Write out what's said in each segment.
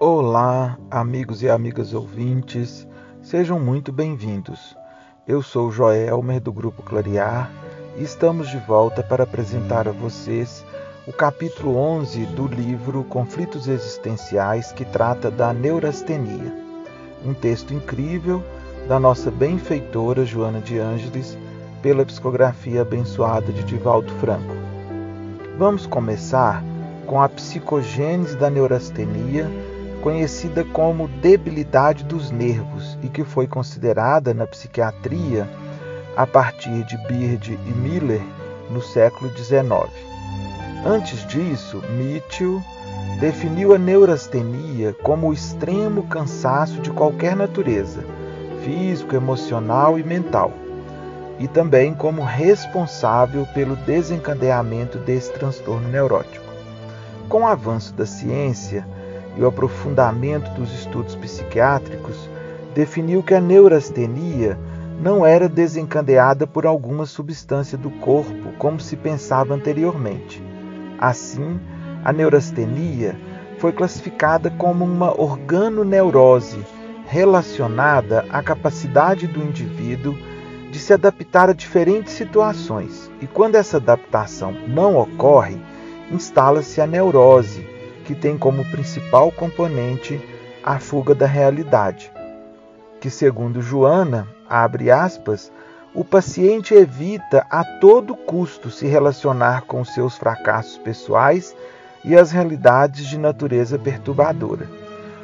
Olá, amigos e amigas ouvintes, sejam muito bem-vindos. Eu sou Joelmer do Grupo Clarear e estamos de volta para apresentar a vocês o capítulo 11 do livro Conflitos Existenciais que trata da neurastenia. Um texto incrível da nossa benfeitora Joana de Ângeles pela psicografia abençoada de Divaldo Franco. Vamos começar com a psicogênese da neurastenia conhecida como debilidade dos nervos e que foi considerada na psiquiatria a partir de Beard e Miller no século XIX. Antes disso, Mitchell definiu a neurastenia como o extremo cansaço de qualquer natureza, físico, emocional e mental, e também como responsável pelo desencadeamento desse transtorno neurótico. Com o avanço da ciência, e o aprofundamento dos estudos psiquiátricos, definiu que a neurastenia não era desencadeada por alguma substância do corpo, como se pensava anteriormente. Assim, a neurastenia foi classificada como uma organoneurose relacionada à capacidade do indivíduo de se adaptar a diferentes situações. E quando essa adaptação não ocorre, instala-se a neurose, que tem como principal componente a fuga da realidade, que segundo Joana, abre aspas, o paciente evita a todo custo se relacionar com seus fracassos pessoais e as realidades de natureza perturbadora.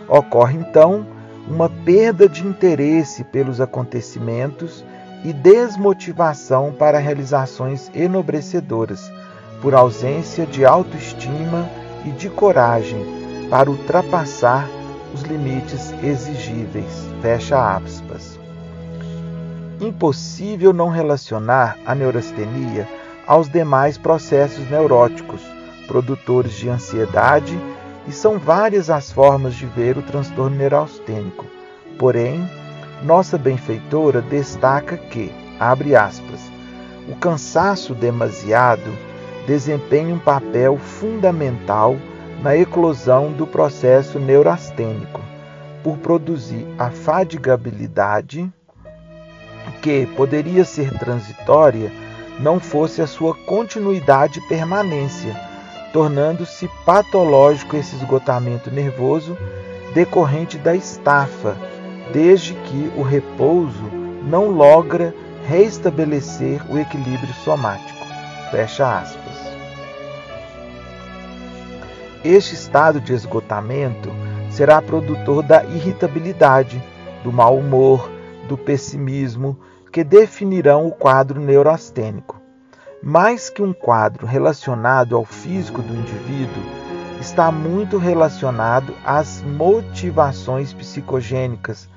Ocorre então uma perda de interesse pelos acontecimentos e desmotivação para realizações enobrecedoras, por ausência de autoestima e de coragem para ultrapassar os limites exigíveis. Fecha aspas. Impossível não relacionar a neurastenia aos demais processos neuróticos, produtores de ansiedade, e são várias as formas de ver o transtorno neurastênico. Porém, nossa benfeitora destaca que, abre aspas, o cansaço demasiado desempenha um papel fundamental na eclosão do processo neurastênico, por produzir a fadigabilidade que poderia ser transitória não fosse a sua continuidade e permanência, tornando-se patológico esse esgotamento nervoso decorrente da estafa, desde que o repouso não logra reestabelecer o equilíbrio somático. Fecha aspas. Este estado de esgotamento será produtor da irritabilidade, do mau humor, do pessimismo, que definirão o quadro neurastênico. Mais que um quadro relacionado ao físico do indivíduo, está muito relacionado às motivações psicogênicas,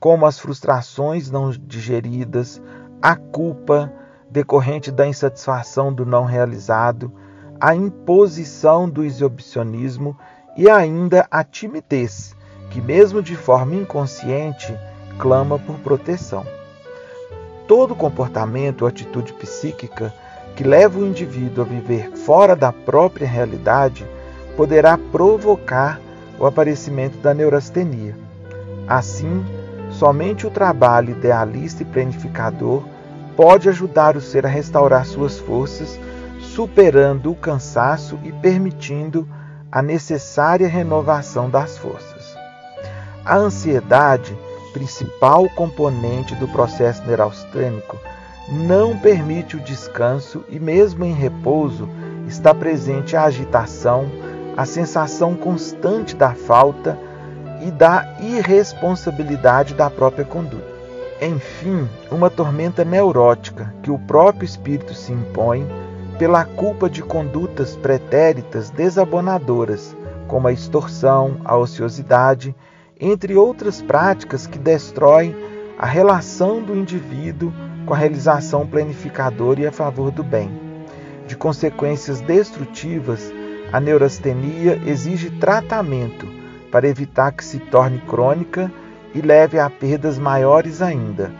como as frustrações não digeridas, a culpa decorrente da insatisfação do não realizado, a imposição do exibicionismo e ainda a timidez, que, mesmo de forma inconsciente, clama por proteção. Todo comportamento ou atitude psíquica que leva o indivíduo a viver fora da própria realidade poderá provocar o aparecimento da neurastenia. Assim, somente o trabalho idealista e planificador pode ajudar o ser a restaurar suas forças superando o cansaço e permitindo a necessária renovação das forças. A ansiedade, principal componente do processo neurastênico, não permite o descanso e, mesmo em repouso, está presente a agitação, a sensação constante da falta e da irresponsabilidade da própria conduta. Enfim, uma tormenta neurótica que o próprio espírito se impõe pela culpa de condutas pretéritas desabonadoras, como a extorsão, a ociosidade, entre outras práticas que destroem a relação do indivíduo com a realização planificadora e a favor do bem. De consequências destrutivas, a neurastenia exige tratamento para evitar que se torne crônica e leve a perdas maiores ainda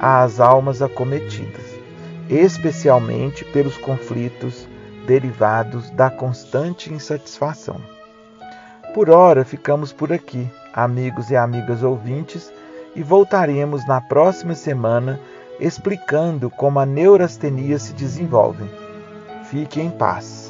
às almas acometidas especialmente pelos conflitos derivados da constante insatisfação. Por hora, ficamos por aqui, amigos e amigas ouvintes, e voltaremos na próxima semana explicando como a neurastenia se desenvolve. Fique em paz.